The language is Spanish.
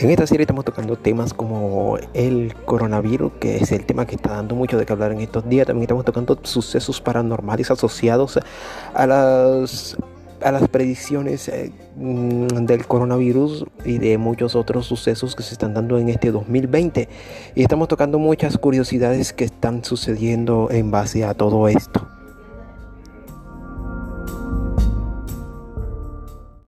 En esta serie estamos tocando temas como el coronavirus, que es el tema que está dando mucho de que hablar en estos días. También estamos tocando sucesos paranormales asociados a las, a las predicciones eh, mm, del coronavirus y de muchos otros sucesos que se están dando en este 2020. Y estamos tocando muchas curiosidades que están sucediendo en base a todo esto.